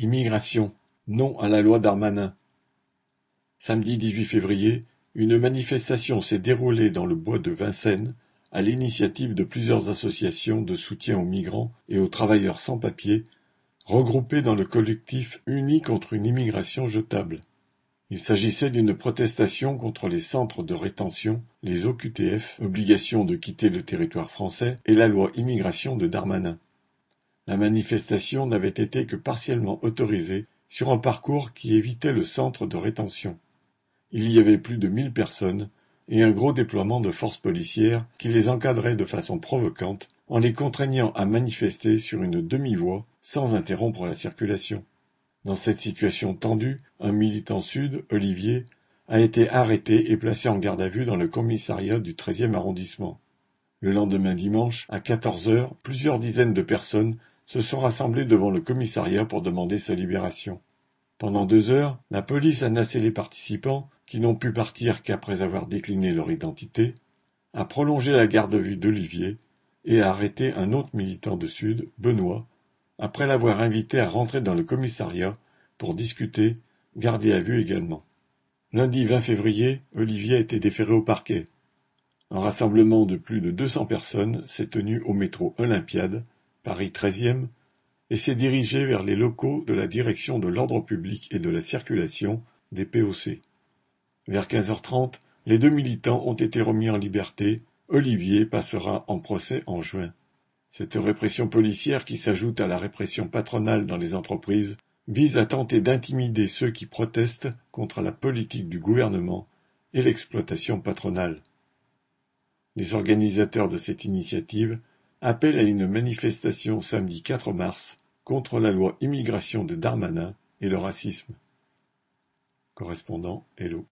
Immigration, non à la loi Darmanin. Samedi 18 février, une manifestation s'est déroulée dans le bois de Vincennes à l'initiative de plusieurs associations de soutien aux migrants et aux travailleurs sans papiers regroupés dans le collectif Unis contre une immigration jetable. Il s'agissait d'une protestation contre les centres de rétention, les OQTF, obligation de quitter le territoire français, et la loi immigration de Darmanin. La manifestation n'avait été que partiellement autorisée sur un parcours qui évitait le centre de rétention. Il y avait plus de mille personnes et un gros déploiement de forces policières qui les encadraient de façon provocante en les contraignant à manifester sur une demi-voie sans interrompre la circulation. Dans cette situation tendue, un militant sud, Olivier, a été arrêté et placé en garde à vue dans le commissariat du 13e arrondissement. Le lendemain dimanche, à 14 heures, plusieurs dizaines de personnes se sont rassemblés devant le commissariat pour demander sa libération. Pendant deux heures, la police a nassé les participants, qui n'ont pu partir qu'après avoir décliné leur identité, a prolongé la garde à vue d'Olivier et a arrêté un autre militant de Sud, Benoît, après l'avoir invité à rentrer dans le commissariat pour discuter, gardé à vue également. Lundi 20 février, Olivier a été déféré au parquet. Un rassemblement de plus de 200 personnes s'est tenu au métro Olympiade Paris 13e, et s'est dirigé vers les locaux de la Direction de l'ordre public et de la circulation des POC. Vers 15h30, les deux militants ont été remis en liberté. Olivier passera en procès en juin. Cette répression policière qui s'ajoute à la répression patronale dans les entreprises vise à tenter d'intimider ceux qui protestent contre la politique du gouvernement et l'exploitation patronale. Les organisateurs de cette initiative appelle à une manifestation samedi 4 mars contre la loi immigration de Darmanin et le racisme. Correspondant Hello.